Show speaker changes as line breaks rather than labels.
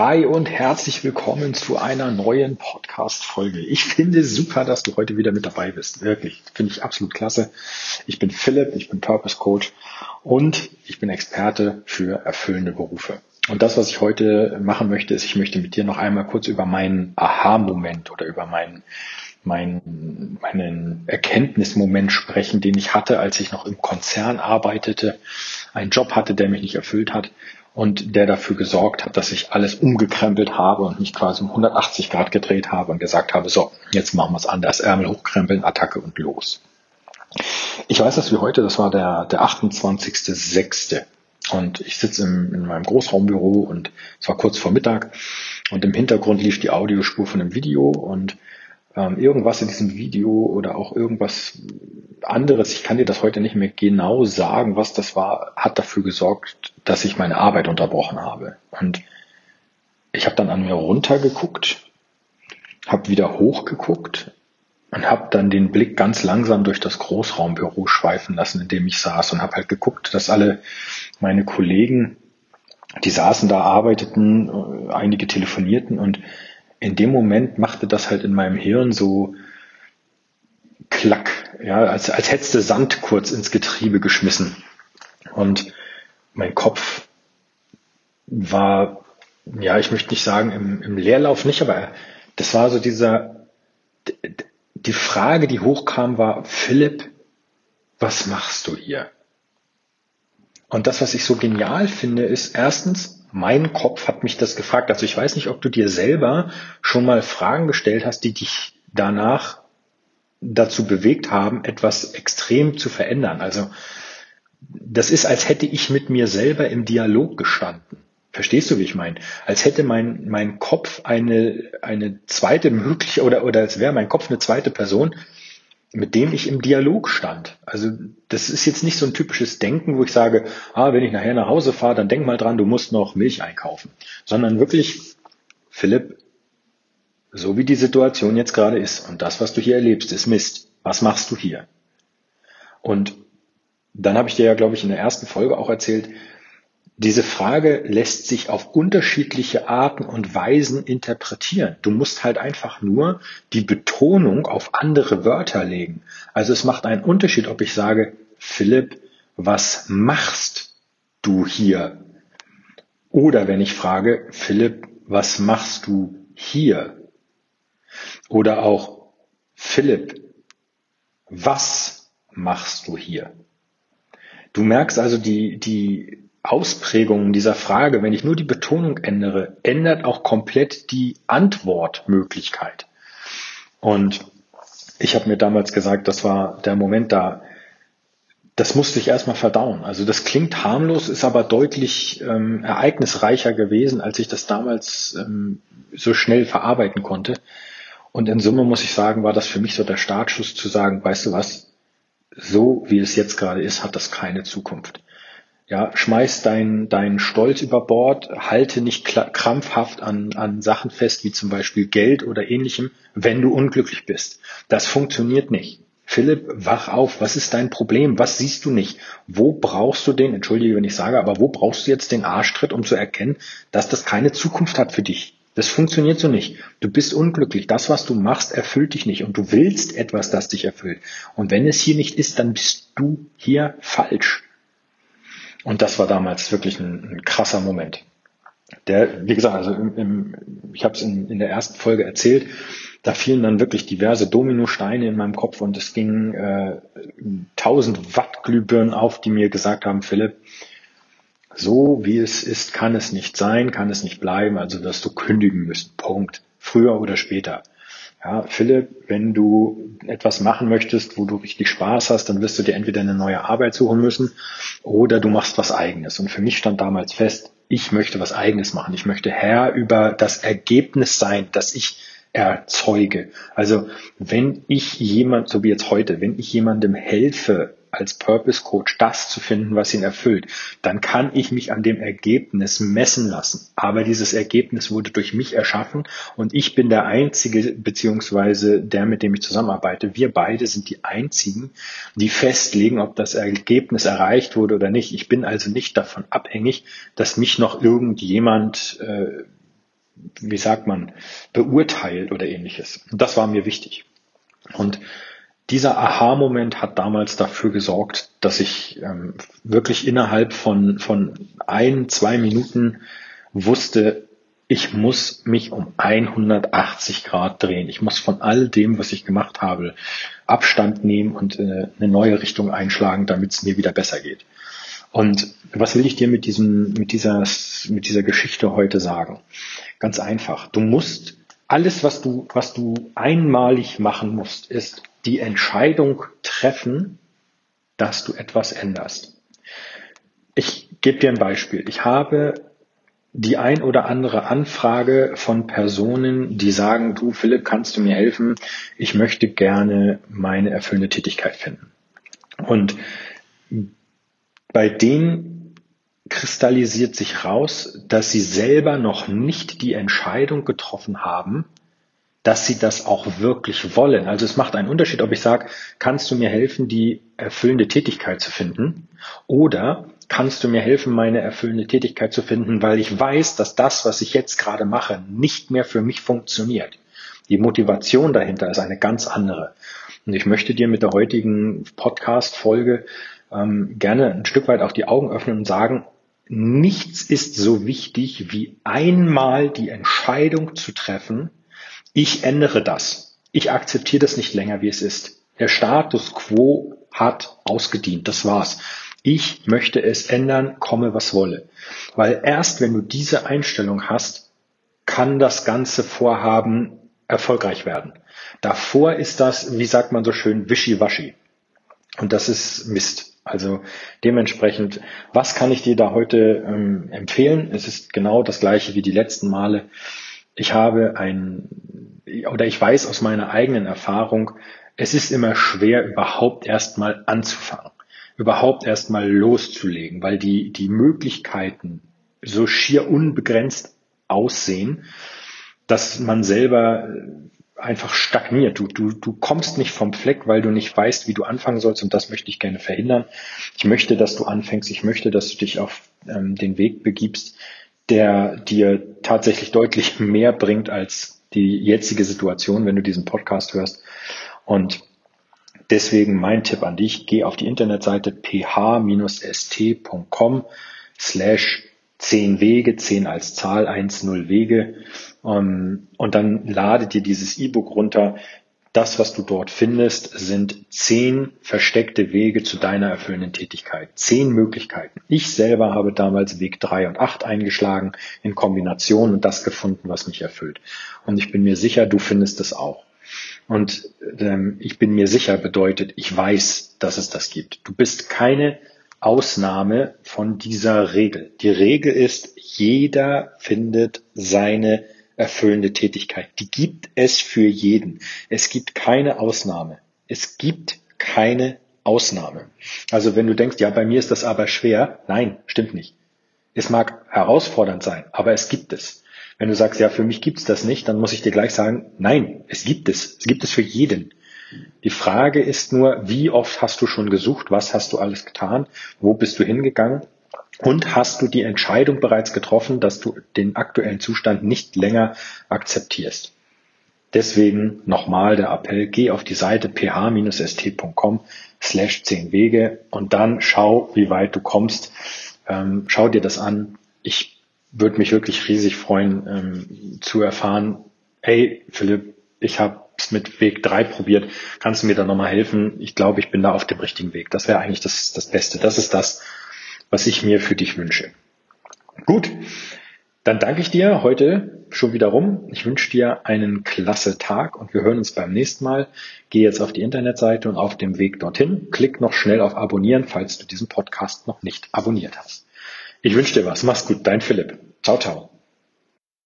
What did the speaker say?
Hi und herzlich willkommen zu einer neuen Podcast-Folge. Ich finde super, dass du heute wieder mit dabei bist. Wirklich. Finde ich absolut klasse. Ich bin Philipp, ich bin Purpose Coach und ich bin Experte für erfüllende Berufe. Und das, was ich heute machen möchte, ist, ich möchte mit dir noch einmal kurz über meinen Aha-Moment oder über meinen meinen, meinen Erkenntnismoment sprechen, den ich hatte, als ich noch im Konzern arbeitete, einen Job hatte, der mich nicht erfüllt hat und der dafür gesorgt hat, dass ich alles umgekrempelt habe und mich quasi um 180 Grad gedreht habe und gesagt habe, so, jetzt machen wir es anders, Ärmel hochkrempeln, Attacke und los. Ich weiß das wie heute, das war der, der 28.06. Und ich sitze in meinem Großraumbüro und es war kurz vor Mittag und im Hintergrund lief die Audiospur von einem Video und ähm, irgendwas in diesem Video oder auch irgendwas anderes, ich kann dir das heute nicht mehr genau sagen, was das war, hat dafür gesorgt, dass ich meine Arbeit unterbrochen habe. Und ich habe dann an mir runtergeguckt, habe wieder hochgeguckt und habe dann den Blick ganz langsam durch das Großraumbüro schweifen lassen, in dem ich saß und habe halt geguckt, dass alle meine Kollegen, die saßen da, arbeiteten, äh, einige telefonierten und in dem Moment machte das halt in meinem Hirn so klack, ja, als, als hättest du Sand kurz ins Getriebe geschmissen. Und mein Kopf war, ja, ich möchte nicht sagen im, im Leerlauf nicht, aber das war so dieser, die Frage, die hochkam, war, Philipp, was machst du hier? Und das, was ich so genial finde, ist erstens, mein Kopf hat mich das gefragt. Also ich weiß nicht, ob du dir selber schon mal Fragen gestellt hast, die dich danach dazu bewegt haben, etwas extrem zu verändern. Also das ist, als hätte ich mit mir selber im Dialog gestanden. Verstehst du, wie ich meine? Als hätte mein, mein Kopf eine, eine zweite mögliche, oder, oder als wäre mein Kopf eine zweite Person, mit dem ich im Dialog stand. Also das ist jetzt nicht so ein typisches Denken, wo ich sage, ah, wenn ich nachher nach Hause fahre, dann denk mal dran, du musst noch Milch einkaufen, sondern wirklich, Philipp, so wie die Situation jetzt gerade ist und das, was du hier erlebst, ist Mist. Was machst du hier? Und dann habe ich dir ja, glaube ich, in der ersten Folge auch erzählt, diese Frage lässt sich auf unterschiedliche Arten und Weisen interpretieren. Du musst halt einfach nur die Betonung auf andere Wörter legen. Also es macht einen Unterschied, ob ich sage, Philipp, was machst du hier? Oder wenn ich frage, Philipp, was machst du hier? Oder auch, Philipp, was machst du hier? Du merkst also die, die Ausprägungen dieser Frage, wenn ich nur die Betonung ändere, ändert auch komplett die Antwortmöglichkeit. Und ich habe mir damals gesagt, das war der Moment da, das musste ich erstmal verdauen. Also das klingt harmlos, ist aber deutlich ähm, ereignisreicher gewesen, als ich das damals ähm, so schnell verarbeiten konnte. Und in Summe muss ich sagen, war das für mich so der Startschuss zu sagen, weißt du was, so wie es jetzt gerade ist, hat das keine Zukunft. Ja, schmeiß deinen dein Stolz über Bord, halte nicht krampfhaft an, an Sachen fest, wie zum Beispiel Geld oder ähnlichem, wenn du unglücklich bist. Das funktioniert nicht. Philipp, wach auf. Was ist dein Problem? Was siehst du nicht? Wo brauchst du den, entschuldige, wenn ich sage, aber wo brauchst du jetzt den Arschtritt, um zu erkennen, dass das keine Zukunft hat für dich? Das funktioniert so nicht. Du bist unglücklich. Das, was du machst, erfüllt dich nicht. Und du willst etwas, das dich erfüllt. Und wenn es hier nicht ist, dann bist du hier falsch. Und das war damals wirklich ein, ein krasser Moment. Der, wie gesagt, also im, im, ich habe es in, in der ersten Folge erzählt, da fielen dann wirklich diverse Dominosteine in meinem Kopf und es ging äh, 1000 Watt Glühbirnen auf, die mir gesagt haben, Philipp, so wie es ist, kann es nicht sein, kann es nicht bleiben, also wirst du kündigen müssen. Punkt. Früher oder später. Ja, Philipp, wenn du etwas machen möchtest, wo du richtig Spaß hast, dann wirst du dir entweder eine neue Arbeit suchen müssen oder du machst was eigenes. Und für mich stand damals fest, ich möchte was eigenes machen. Ich möchte Herr über das Ergebnis sein, das ich erzeuge. Also wenn ich jemand, so wie jetzt heute, wenn ich jemandem helfe, als Purpose Coach das zu finden, was ihn erfüllt, dann kann ich mich an dem Ergebnis messen lassen. Aber dieses Ergebnis wurde durch mich erschaffen und ich bin der Einzige, beziehungsweise der, mit dem ich zusammenarbeite. Wir beide sind die Einzigen, die festlegen, ob das Ergebnis erreicht wurde oder nicht. Ich bin also nicht davon abhängig, dass mich noch irgendjemand äh, wie sagt man, beurteilt oder ähnliches. Und das war mir wichtig. Und dieser Aha-Moment hat damals dafür gesorgt, dass ich ähm, wirklich innerhalb von, von ein, zwei Minuten wusste, ich muss mich um 180 Grad drehen. Ich muss von all dem, was ich gemacht habe, Abstand nehmen und äh, eine neue Richtung einschlagen, damit es mir wieder besser geht. Und was will ich dir mit diesem, mit dieser, mit dieser Geschichte heute sagen? Ganz einfach. Du musst alles, was du, was du einmalig machen musst, ist die Entscheidung treffen, dass du etwas änderst. Ich gebe dir ein Beispiel. Ich habe die ein oder andere Anfrage von Personen, die sagen, du Philipp, kannst du mir helfen? Ich möchte gerne meine erfüllende Tätigkeit finden. Und bei denen kristallisiert sich raus, dass sie selber noch nicht die Entscheidung getroffen haben, dass sie das auch wirklich wollen. Also es macht einen Unterschied, ob ich sage, kannst du mir helfen, die erfüllende Tätigkeit zu finden? Oder kannst du mir helfen, meine erfüllende Tätigkeit zu finden, weil ich weiß, dass das, was ich jetzt gerade mache, nicht mehr für mich funktioniert. Die Motivation dahinter ist eine ganz andere. Und ich möchte dir mit der heutigen Podcast-Folge ähm, gerne ein Stück weit auch die Augen öffnen und sagen, nichts ist so wichtig wie einmal die Entscheidung zu treffen, ich ändere das. Ich akzeptiere das nicht länger, wie es ist. Der Status quo hat ausgedient. Das war's. Ich möchte es ändern, komme was wolle. Weil erst wenn du diese Einstellung hast, kann das ganze Vorhaben erfolgreich werden. Davor ist das, wie sagt man so schön, wischiwaschi. Und das ist Mist. Also dementsprechend, was kann ich dir da heute ähm, empfehlen? Es ist genau das gleiche wie die letzten Male. Ich habe ein, oder ich weiß aus meiner eigenen Erfahrung, es ist immer schwer, überhaupt erstmal anzufangen, überhaupt erstmal loszulegen, weil die, die Möglichkeiten so schier unbegrenzt aussehen, dass man selber einfach stagniert. Du, du, du kommst nicht vom Fleck, weil du nicht weißt, wie du anfangen sollst und das möchte ich gerne verhindern. Ich möchte, dass du anfängst, ich möchte, dass du dich auf ähm, den Weg begibst, der dir tatsächlich deutlich mehr bringt als die jetzige Situation, wenn du diesen Podcast hörst. Und deswegen mein Tipp an dich, geh auf die Internetseite ph-st.com slash 10 Wege, 10 als Zahl, 1, 0 Wege. Ähm, und dann lade dir dieses E-Book runter. Das, was du dort findest, sind zehn versteckte Wege zu deiner erfüllenden Tätigkeit. Zehn Möglichkeiten. Ich selber habe damals Weg drei und acht eingeschlagen in Kombination und das gefunden, was mich erfüllt. Und ich bin mir sicher, du findest es auch. Und ähm, ich bin mir sicher bedeutet, ich weiß, dass es das gibt. Du bist keine Ausnahme von dieser Regel. Die Regel ist, jeder findet seine erfüllende Tätigkeit. Die gibt es für jeden. Es gibt keine Ausnahme. Es gibt keine Ausnahme. Also wenn du denkst, ja, bei mir ist das aber schwer, nein, stimmt nicht. Es mag herausfordernd sein, aber es gibt es. Wenn du sagst, ja, für mich gibt es das nicht, dann muss ich dir gleich sagen, nein, es gibt es. Es gibt es für jeden. Die Frage ist nur, wie oft hast du schon gesucht, was hast du alles getan, wo bist du hingegangen und hast du die Entscheidung bereits getroffen, dass du den aktuellen Zustand nicht länger akzeptierst. Deswegen nochmal der Appell, geh auf die Seite ph-st.com slash 10 Wege und dann schau, wie weit du kommst. Ähm, schau dir das an. Ich würde mich wirklich riesig freuen ähm, zu erfahren, hey Philipp, ich habe es mit Weg drei probiert. Kannst du mir da nochmal helfen? Ich glaube, ich bin da auf dem richtigen Weg. Das wäre eigentlich das, das Beste. Das ist das, was ich mir für dich wünsche. Gut, dann danke ich dir heute schon wieder rum. Ich wünsche dir einen klasse Tag und wir hören uns beim nächsten Mal. Geh jetzt auf die Internetseite und auf dem Weg dorthin klick noch schnell auf Abonnieren, falls du diesen Podcast noch nicht abonniert hast. Ich wünsche dir was. Mach's gut. Dein Philipp. Ciao, ciao.